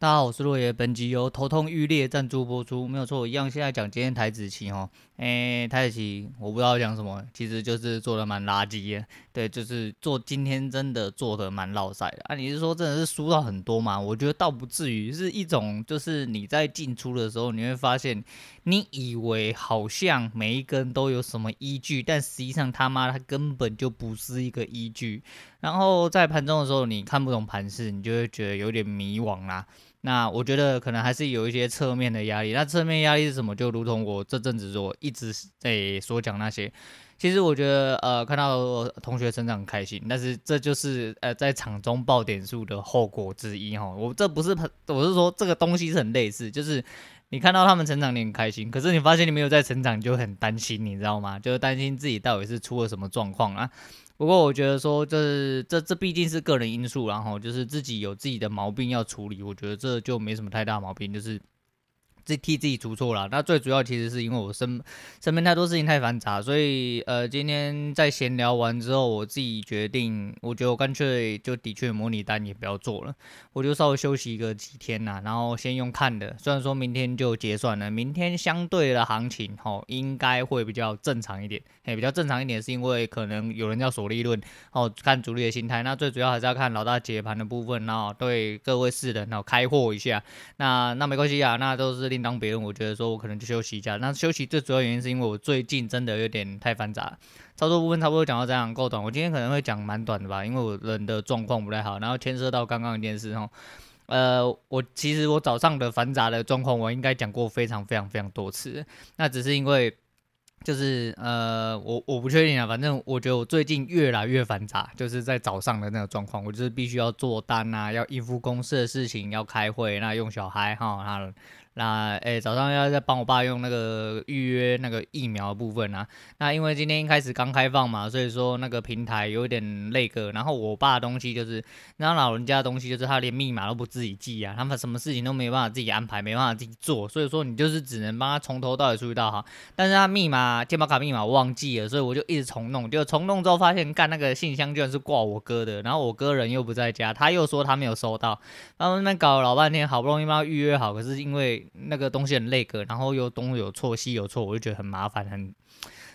大家好，我是洛爷。本集由头痛欲裂赞助播出，没有错，一样。现在讲今天台子期哈，诶，台子期我不知道讲什么，其实就是做的蛮垃圾的，对，就是做今天真的做的蛮落赛的啊。你是说真的是输到很多吗？我觉得倒不至于，是一种就是你在进出的时候，你会发现，你以为好像每一根都有什么依据，但实际上他妈它根本就不是一个依据。然后在盘中的时候，你看不懂盘势，你就会觉得有点迷惘啦。那我觉得可能还是有一些侧面的压力。那侧面压力是什么？就如同我这阵子说一直在所讲那些。其实我觉得，呃，看到同学成长很开心，但是这就是呃在场中爆点数的后果之一哈。我这不是，我是说这个东西是很类似，就是你看到他们成长你很开心，可是你发现你没有在成长，你就很担心，你知道吗？就是担心自己到底是出了什么状况啊。不过我觉得说，这这这毕竟是个人因素，然后就是自己有自己的毛病要处理，我觉得这就没什么太大毛病，就是。自替自己出错了，那最主要其实是因为我身身边太多事情太繁杂，所以呃，今天在闲聊完之后，我自己决定，我觉得我干脆就的确模拟单也不要做了，我就稍微休息一个几天呐，然后先用看的，虽然说明天就结算了，明天相对的行情齁应该会比较正常一点，嘿，比较正常一点是因为可能有人要锁利润，哦，看主力的心态，那最主要还是要看老大解盘的部分，然后对各位市人然后开货一下，那那没关系啊，那都是。另当别人，我觉得说我可能就休息一下。那休息最主要原因是因为我最近真的有点太繁杂，操作部分差不多讲到这样够短。我今天可能会讲蛮短的吧，因为我人的状况不太好，然后牵涉到刚刚一件事哦。呃，我其实我早上的繁杂的状况，我应该讲过非常非常非常多次。那只是因为就是呃，我我不确定啊，反正我觉得我最近越来越繁杂，就是在早上的那个状况，我就是必须要做单啊，要应付公司的事情，要开会，那用小孩哈，那。那诶、早上要再帮我爸用那个预约那个疫苗的部分啊。那因为今天一开始刚开放嘛，所以说那个平台有点累个。然后我爸东西就是，那老人家的东西就是他连密码都不自己记啊，他们什么事情都没办法自己安排，没办法自己做。所以说你就是只能帮他从头到尾注意到哈。但是他密码、健保卡密码忘记了，所以我就一直重弄。就重弄之后发现，干那个信箱居然是挂我哥的。然后我哥人又不在家，他又说他没有收到。然后那边搞了老半天，好不容易帮他预约好，可是因为那个东西很累个，然后又东有错西有错，我就觉得很麻烦，很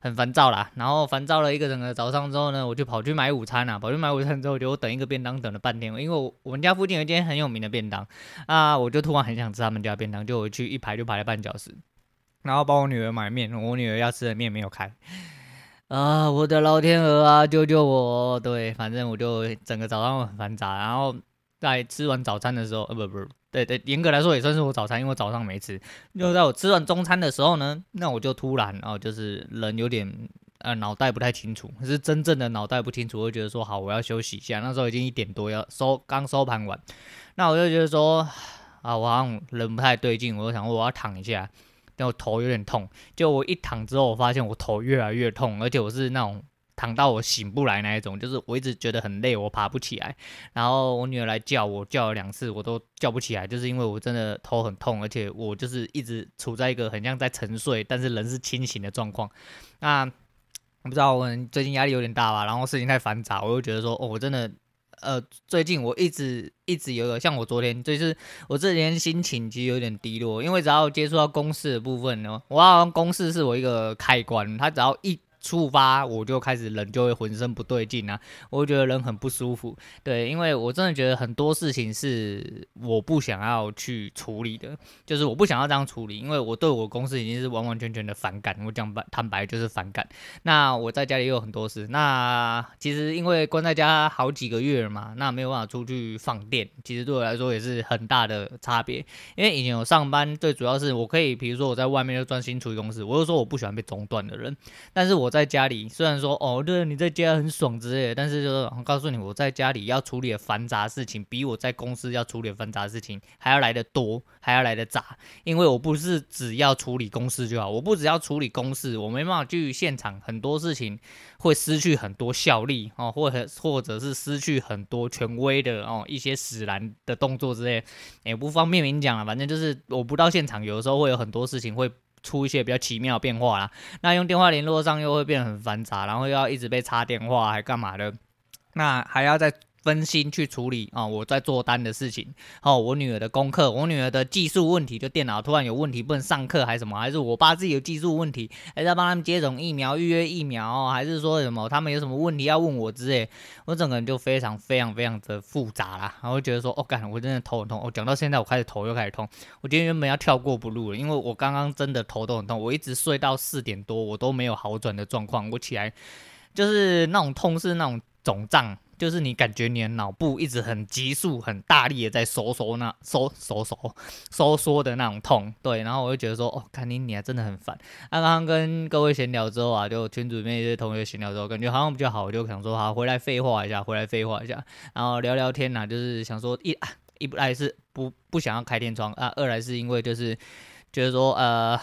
很烦躁啦。然后烦躁了一个整个早上之后呢，我就跑去买午餐啊，跑去买午餐之后，就等一个便当等了半天，因为我我们家附近有一间很有名的便当啊，我就突然很想吃他们家便当，就我去一排就排了半小时，然后帮我女儿买面，我女儿要吃的面没有开啊，我的老天鹅啊，救救我！对，反正我就整个早上很繁杂，然后在吃完早餐的时候，呃不不。对对，严格来说也算是我早餐，因为我早上没吃。就在我吃完中餐的时候呢，那我就突然哦，就是人有点呃脑袋不太清楚，是真正的脑袋不清楚，我就觉得说好，我要休息一下。那时候已经一点多，要收刚收盘完，那我就觉得说啊，我好像人不太对劲，我就想说我要躺一下，但我头有点痛。就我一躺之后，我发现我头越来越痛，而且我是那种。躺到我醒不来那一种，就是我一直觉得很累，我爬不起来。然后我女儿来叫我，叫了两次，我都叫不起来，就是因为我真的头很痛，而且我就是一直处在一个很像在沉睡，但是人是清醒的状况。那不知道，我最近压力有点大吧，然后事情太繁杂，我就觉得说，哦，我真的，呃，最近我一直一直有个，像我昨天，就是我这几天心情其实有点低落，因为只要接触到公事的部分呢，我好像公事是我一个开关，它只要一。触发我就开始人就会浑身不对劲啊，我就觉得人很不舒服。对，因为我真的觉得很多事情是我不想要去处理的，就是我不想要这样处理，因为我对我公司已经是完完全全的反感。我讲白坦白就是反感。那我在家里也有很多事，那其实因为关在家好几个月了嘛，那没有办法出去放电，其实对我来说也是很大的差别。因为以前有上班，最主要是我可以，比如说我在外面就专心处理公司，我就说我不喜欢被中断的人，但是我。在家里虽然说哦，对，你在家很爽之类的，但是就是我告诉你，我在家里要处理的繁杂事情，比我在公司要处理的繁杂事情还要来得多，还要来得杂。因为我不是只要处理公司就好，我不只要处理公事，我没办法去现场，很多事情会失去很多效力哦，或者或者是失去很多权威的哦一些使然的动作之类，也不方便明讲了。反正就是我不到现场，有的时候会有很多事情会。出一些比较奇妙变化啦，那用电话联络上又会变得很繁杂，然后又要一直被插电话，还干嘛的？那还要再分心去处理啊，我在做单的事情，哦，我女儿的功课，我女儿的技术问题，就电脑突然有问题不能上课还是什么，还是我爸自己有技术问题，还是要帮他们接种疫苗、预约疫苗，还是说什么他们有什么问题要问我之类，我整个人就非常非常非常的复杂啦，然后觉得说，哦，干，我真的头很痛，我讲到现在我开始头又开始痛，我今天原本要跳过不录了，因为我刚刚真的头都很痛，我一直睡到四点多，我都没有好转的状况，我起来就是那种痛是那种肿胀。就是你感觉你的脑部一直很急速、很大力的在收缩，那收收收收缩的那种痛，对。然后我就觉得说，哦，看你你还真的很烦。那刚刚跟各位闲聊之后啊，就群组里面一些同学闲聊之后，感觉好像比较好，我就想说，好，回来废话一下，回来废话一下，然后聊聊天呐、就是想说一一来是不不想要开天窗啊，二来是因为就是觉得说呃。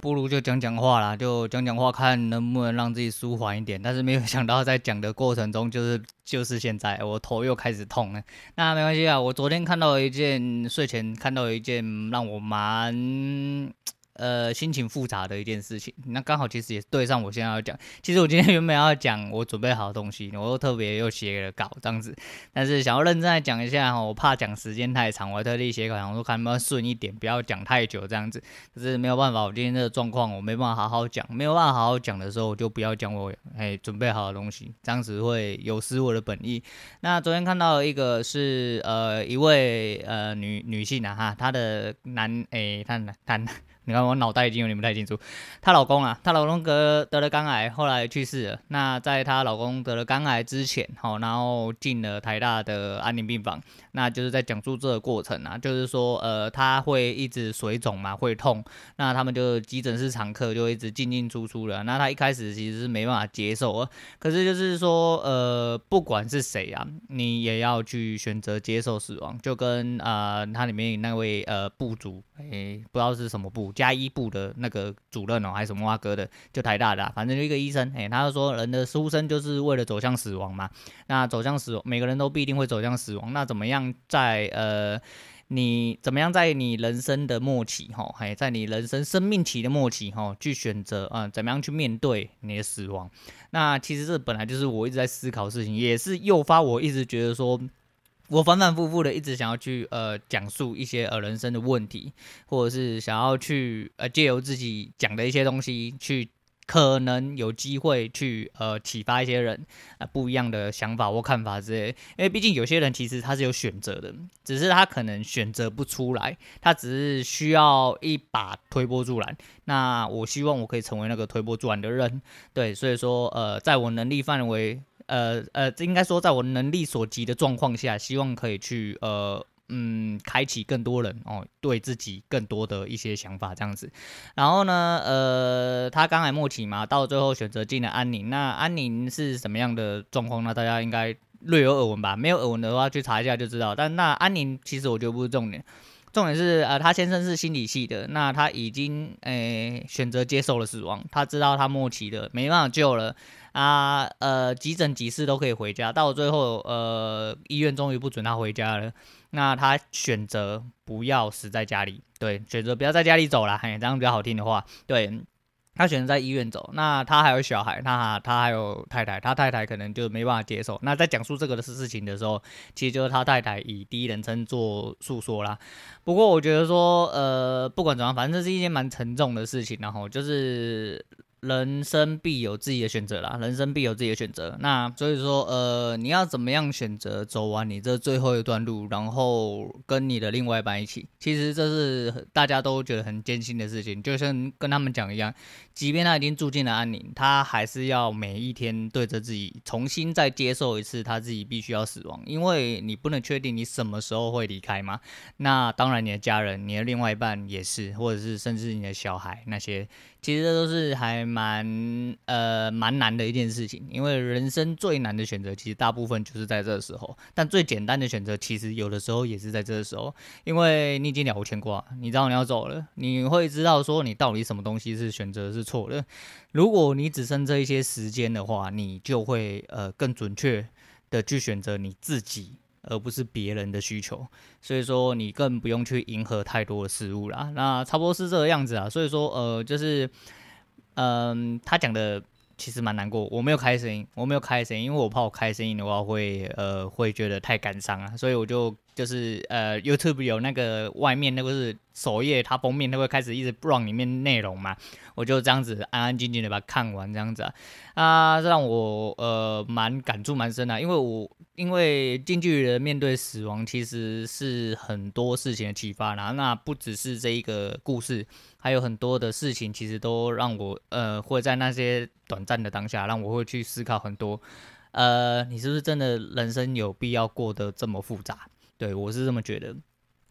不如就讲讲话啦，就讲讲话，看能不能让自己舒缓一点。但是没有想到，在讲的过程中，就是就是现在，我头又开始痛了。那没关系啊，我昨天看到一件，睡前看到一件让我蛮。呃，心情复杂的一件事情，那刚好其实也对上我现在要讲。其实我今天原本要讲我准备好的东西，我又特别又写了稿这样子，但是想要认真来讲一下哈，我怕讲时间太长，我特地写稿，想说看能不能顺一点，不要讲太久这样子。可是没有办法，我今天这个状况我没办法好好讲，没有办法好好讲的时候，我就不要讲我哎准备好的东西，这样子会有失我的本意。那昨天看到一个是呃一位呃女女性啊哈，她的男哎她男男。你看我脑袋已经有点不太清楚，她老公啊，她老公得得了肝癌，后来去世了。那在她老公得了肝癌之前，好，然后进了台大的安宁病房。那就是在讲述这个过程啊，就是说，呃，他会一直水肿嘛，会痛。那他们就急诊室常客就一直进进出出了。那他一开始其实是没办法接受啊，可是就是说，呃，不管是谁啊，你也要去选择接受死亡。就跟啊，他、里面那位呃部族，诶、不知道是什么部，加医部的那个主任哦，还是什么挖哥的，就台大的、反正就一个医生，诶、他就说人的出生就是为了走向死亡嘛。那走向死亡，每个人都必定会走向死亡。那怎么样？在呃，你怎么样在你人生的末期哈，还在你人生生命期的末期哈，去选择啊、呃，怎么样去面对你的死亡？那其实这本来就是我一直在思考的事情，也是诱发我一直觉得说，我反反复复的一直想要去呃讲述一些呃人生的问题，或者是想要去呃借由自己讲的一些东西去。可能有机会去呃启发一些人啊、不一样的想法或看法之类，因为毕竟有些人其实他是有选择的，只是他可能选择不出来，他只是需要一把推波助澜。那我希望我可以成为那个推波助澜的人，对，所以说呃在我能力范围，呃呃应该说在我能力所及的状况下，希望可以去呃。嗯，开启更多人哦，对自己更多的一些想法这样子。然后呢，呃，他刚来末期嘛，到最后选择进了安宁。那安宁是什么样的状况呢？大家应该略有耳闻吧？没有耳闻的话，去查一下就知道。但那安宁其实我觉得不是重点，重点是呃，他先生是心理系的，那他已经诶、选择接受了死亡，他知道他末期的没办法救了。啊，呃，急诊急事都可以回家，到最后，呃，医院终于不准他回家了。那他选择不要死在家里，对，选择不要在家里走了，嘿，这样比较好听的话，对，他选择在医院走。那他还有小孩，他他还有太太，他太太可能就没办法接受。那在讲述这个的事情的时候，其实就是他太太以第一人称做诉说啦。不过我觉得说，呃，不管怎样，反正这是一件蛮沉重的事情，然后就是。人生必有自己的选择啦，人生必有自己的选择。那所以说，呃，你要怎么样选择走完你这最后一段路，然后跟你的另外一半一起？其实这是大家都觉得很艰辛的事情，就像跟他们讲一样，即便他已经住进了安宁，他还是要每一天对着自己重新再接受一次他自己必须要死亡，因为你不能确定你什么时候会离开嘛。那当然，你的家人、你的另外一半也是，或者是甚至你的小孩那些。其实这都是还蛮呃蛮难的一件事情，因为人生最难的选择，其实大部分就是在这时候。但最简单的选择，其实有的时候也是在这时候，因为你已经了无牵挂，你知道你要走了，你会知道说你到底什么东西是选择是错的。如果你只剩这一些时间的话，你就会呃更准确的去选择你自己。而不是别人的需求，所以说你更不用去迎合太多的事物啦。那差不多是这个样子啊。所以说，呃，就是，嗯、他讲的其实蛮难过。我没有开声音，我没有开声音，因为我怕我开声音的话会呃会觉得太感伤啊，所以我就就是呃 YouTube 有那个外面那个是首页，它封面它会开始一直 run 里面内容嘛，我就这样子安安静静的把它看完这样子啊，啊，这让我呃蛮感触蛮深的，因为我因为近距离的面对死亡其实是很多事情的启发啦，那不只是这一个故事。还有很多的事情，其实都让我呃会在那些短暂的当下，让我会去思考很多。呃，你是不是真的人生有必要过得这么复杂？对，我是这么觉得。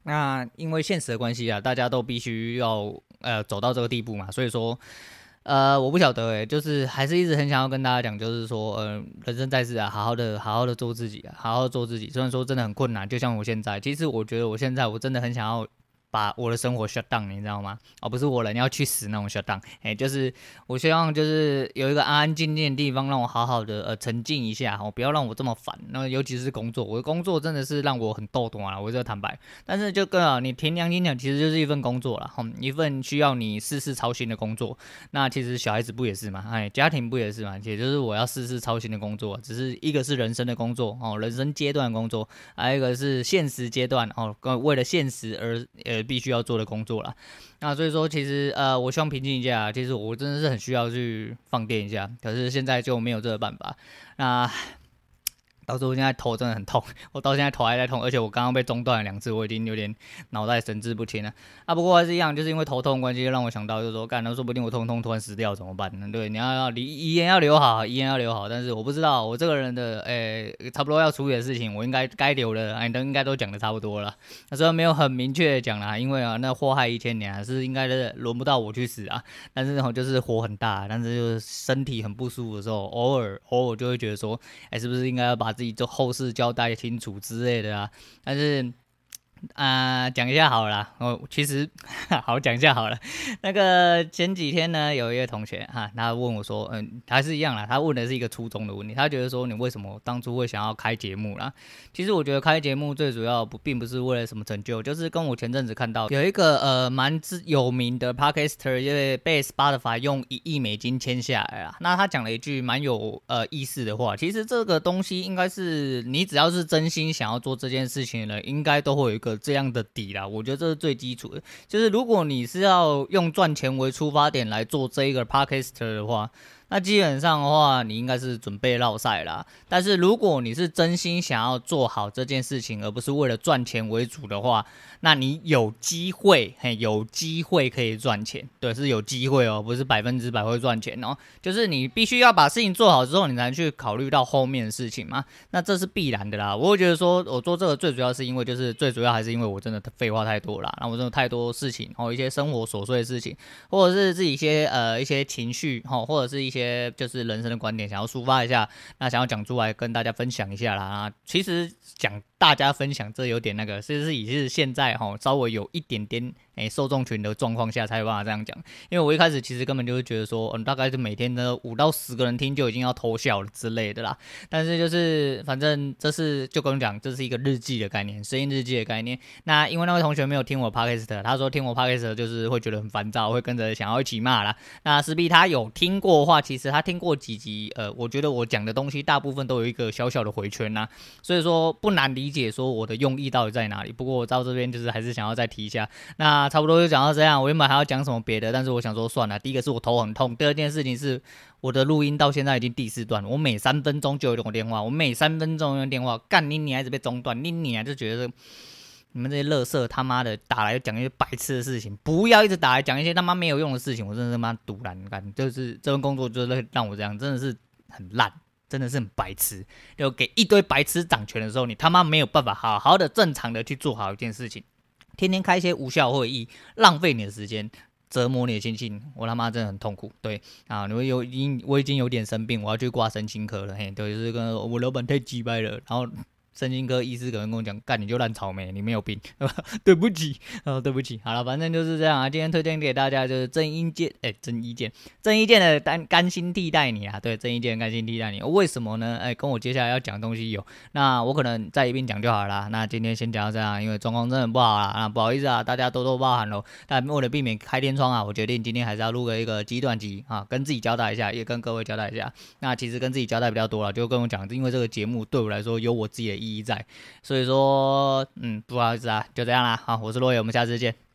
那因为现实的关系啊，大家都必须要呃走到这个地步嘛，所以说呃我不晓得诶，就是还是一直很想要跟大家讲，就是说呃人生在世啊，好好的好好的做自己啊，好好做自己。虽然说真的很困难，就像我现在，其实我觉得我现在我真的很想要。把我的生活 shut down，你知道吗？而、哦、不是我人要去死那种 shut down，哎，就是我希望就是有一个安安静静的地方，让我好好的呃沉静一下，哦，不要让我这么烦。那尤其是工作，我的工作真的是让我很逗懂啊，我这坦白。但是就跟啊，你凭良心讲，其实就是一份工作了，哈，一份需要你事事操心的工作。那其实小孩子不也是吗？哎，家庭不也是吗？也就是我要事事操心的工作，只是一个是人生的工作哦，人生阶段的工作，还有一个是现实阶段哦，为了现实而呃必须要做的工作。工作了，那所以说其实呃，我希望平静一下。其实我真的是很需要去放电一下，可是现在就没有这个办法。那。到时候现在头真的很痛，我到现在头还在痛，而且我刚刚被中断了两次，我已经有点脑袋神志不清了。啊，不过还是一样，就是因为头痛关系，让我想到就是说，干，那说不定我痛痛突然死掉怎么办呢？对，你要要遗遗言要留好，遗言要留好。但是我不知道，我这个人的诶、差不多要处理的事情，我应该该留的，哎，都应该都讲的差不多了。那虽然没有很明确的讲啦，因为啊，那祸害一千年啊，是应该的，轮不到我去死啊。但是呢，就是火很大，但是就是身体很不舒服的时候，偶尔偶尔就会觉得说，哎、是不是应该要把自己做后事交代清楚之类的啊，但是。啊、讲一下好了啦，我其实 好讲一下好了。那个前几天呢，有一位同学哈，他问我说，嗯，还是一样啦，他问的是一个初衷的问题，他觉得说，你为什么当初会想要开节目啦？其实我觉得开节目最主要不并不是为了什么成就，就是跟我前阵子看到有一个呃蛮知有名的 Podcaster，因为被 Spotify 用一亿美金签下来了。那他讲了一句蛮有呃意思的话，其实这个东西应该是你只要是真心想要做这件事情的人，应该都会有一个。这样的底啦，我觉得这是最基础的。就是如果你是要用赚钱为出发点来做这一个 p a r k e s t e r 的话。那基本上的话，你应该是准备绕赛啦。但是如果你是真心想要做好这件事情，而不是为了赚钱为主的话，那你有机会，嘿，有机会可以赚钱。对，是有机会哦，不是百分之百会赚钱哦。就是你必须要把事情做好之后，你才能去考虑到后面的事情嘛。那这是必然的啦。我会觉得说，我做这个最主要是因为，就是最主要还是因为我真的废话太多了。那我真的太多事情，然后一些生活琐碎的事情，或者是自己一些呃一些情绪，哈，或者是一些。些就是人生的观点，想要抒发一下，那想要讲出来跟大家分享一下啦。其实讲大家分享这有点那个，其实是也是现在哈稍微有一点点。诶、受众群的状况下才有办法这样讲，因为我一开始其实根本就是觉得说，嗯，大概是每天的五到十个人听就已经要偷笑了之类的啦。但是就是反正这是就跟你讲，这是一个日记的概念，声音日记的概念。那因为那位同学没有听我 podcast，他说听我 podcast 就是会觉得很烦躁，会跟着想要一起骂啦。那势必他有听过的话，其实他听过几集，呃，我觉得我讲的东西大部分都有一个小小的回圈呐，所以说不难理解说我的用意到底在哪里。不过我到这边就是还是想要再提一下，那。差不多就讲到这样，我原本还要讲什么别的，但是我想说算了。第一个是我头很痛，第二件事情是我的录音到现在已经第四段，我每三分钟就有一通电话，我每三分钟用电话，干你你还是被中断，你你还是觉得你们这些乐色他妈的打来讲一些白痴的事情，不要一直打来讲一些他妈没有用的事情，我真的他妈赌烂干，就是这份工作就是让我这样，真的是很烂，真的是很白痴，就给一堆白痴掌权的时候，你他妈没有办法好好的正常的去做好一件事情。天天开一些无效会议，浪费你的时间，折磨你的心情，我他妈真的很痛苦。对啊，你们有已我已经有点生病，我要去挂神经科了。嘿，对，就是跟我老板太鸡掰了，然后神经科医师可能跟我讲，干你就烂草莓，你没有病，对不起，哦，对不起，好了，反正就是这样啊。今天推荐给大家就是郑伊健，哎，郑伊健，郑伊健的甘甘心替代你啊，对，郑伊健甘心替代你，为什么呢？哎，跟我接下来要讲东西有，那我可能再一并讲就好了。那今天先讲到这样，因为状况真的不好啦，啊，不好意思啊，大家多多包涵喽。但为了避免开天窗啊，我决定今天还是要录个一个极短集啊，跟自己交代一下，也跟各位交代一下。那其实跟自己交代比较多了，就跟我讲，因为这个节目对我来说有我自己的意意义在，所以说，嗯，不好意思啊，就这样啦，好，我是洛野，我们下次见。